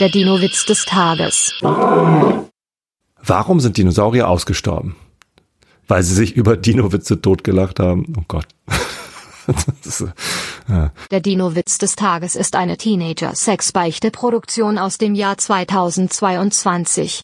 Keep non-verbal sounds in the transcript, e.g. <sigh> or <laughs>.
Der Dino-Witz des Tages. Warum sind Dinosaurier ausgestorben? Weil sie sich <laughs> über Dino-Witze totgelacht haben. Oh Gott. <laughs> ist, äh, ja. Der Dino-Witz des Tages ist eine Teenager-Sex-Beichte-Produktion aus dem Jahr 2022.